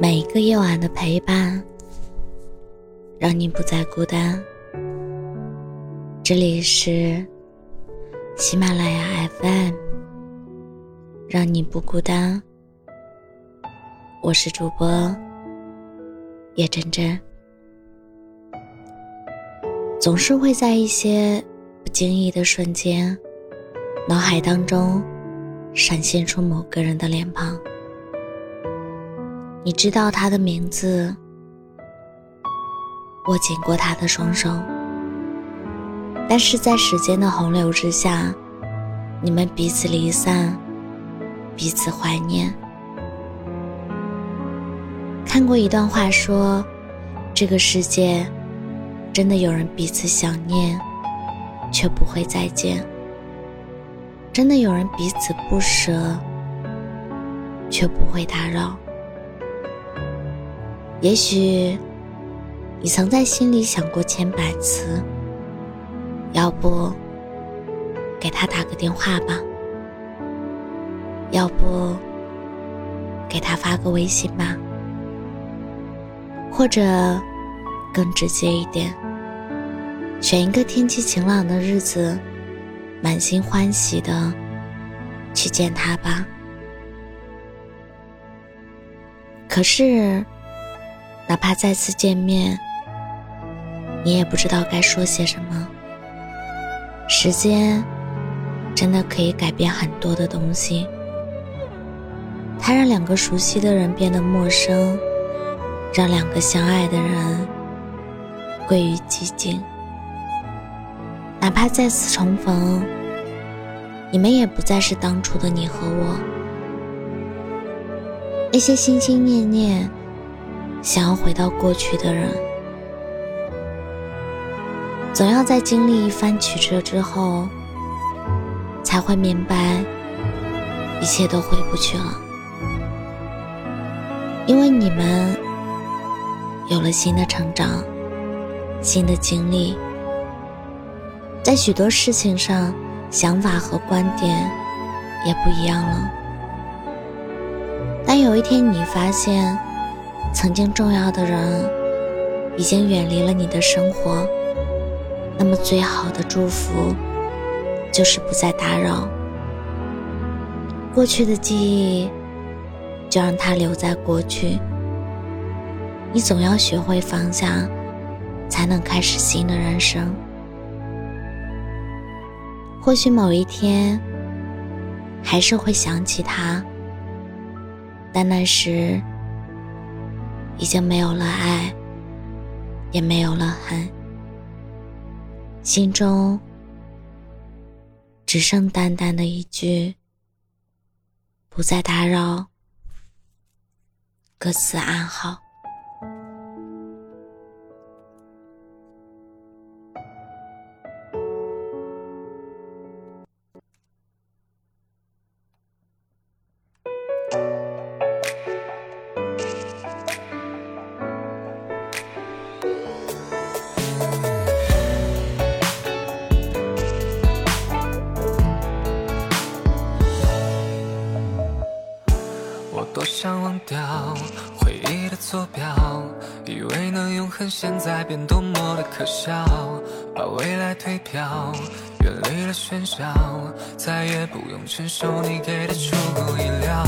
每一个夜晚的陪伴，让你不再孤单。这里是喜马拉雅 FM，让你不孤单。我是主播叶真真。总是会在一些不经意的瞬间，脑海当中闪现出某个人的脸庞。你知道他的名字，握紧过他的双手，但是在时间的洪流之下，你们彼此离散，彼此怀念。看过一段话说，这个世界真的有人彼此想念，却不会再见；真的有人彼此不舍，却不会打扰。也许，你曾在心里想过千百次，要不给他打个电话吧，要不给他发个微信吧，或者更直接一点，选一个天气晴朗的日子，满心欢喜的去见他吧。可是。哪怕再次见面，你也不知道该说些什么。时间真的可以改变很多的东西，它让两个熟悉的人变得陌生，让两个相爱的人归于寂静。哪怕再次重逢，你们也不再是当初的你和我。那些心心念念。想要回到过去的人，总要在经历一番曲折之后，才会明白一切都回不去了。因为你们有了新的成长、新的经历，在许多事情上，想法和观点也不一样了。但有一天，你发现。曾经重要的人已经远离了你的生活，那么最好的祝福就是不再打扰。过去的记忆就让它留在过去。你总要学会放下，才能开始新的人生。或许某一天还是会想起他，但那时。已经没有了爱，也没有了恨，心中只剩淡淡的一句：“不再打扰，各自安好。”坐标，以为能永恒，现在变多么的可笑。把未来推飘，远离了喧嚣，再也不用承受你给的出乎意料。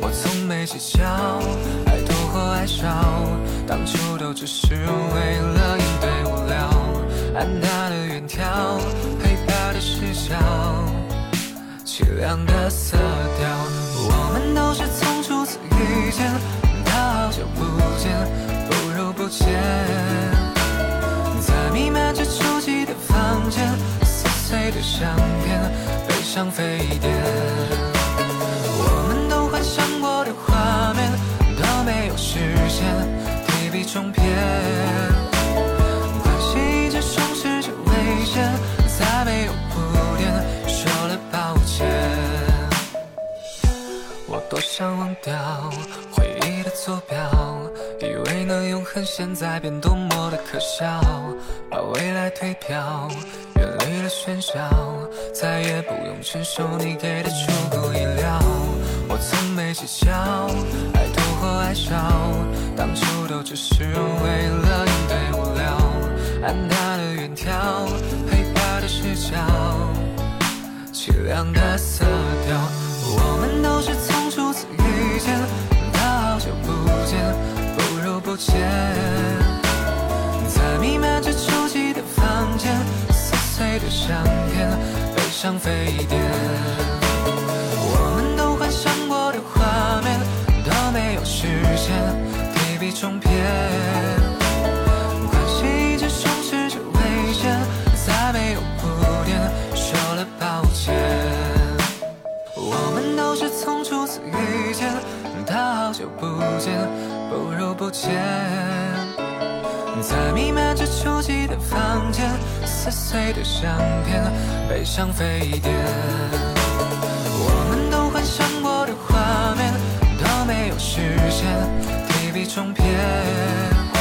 我从没计较爱多或爱少，当初都只是为了应对无聊。安大的远眺，黑白的视角，凄凉的色调，我们都是从。不如不见。在弥漫着初期的房间，撕碎的相片，悲伤飞碟。我们都幻想过的画面都没有实现，提笔重编。关系一直充斥着危险，再没有铺垫，说了抱歉。我多想忘掉回忆坐标，以为能永恒，现在变多么的可笑。把未来推飘，远离了喧嚣，再也不用承受你给的出乎意料。我从没计较爱多。或爱笑，当初都只是为了应对无聊。安踏的远眺，黑白的视角，凄凉的色调。我们都是不如不见。在弥漫着秋季的房间，撕碎的相片，悲伤飞颠。我们都幻想过的画面都没有实现，提笔重篇。关系一直充斥着危险，再没有铺垫，说了抱歉。我们都是从初次遇见到好久不见，不见。在弥漫着秋季的房间，撕碎的相片，悲伤飞碟。我们都幻想过的画面都没有实现，提笔重篇。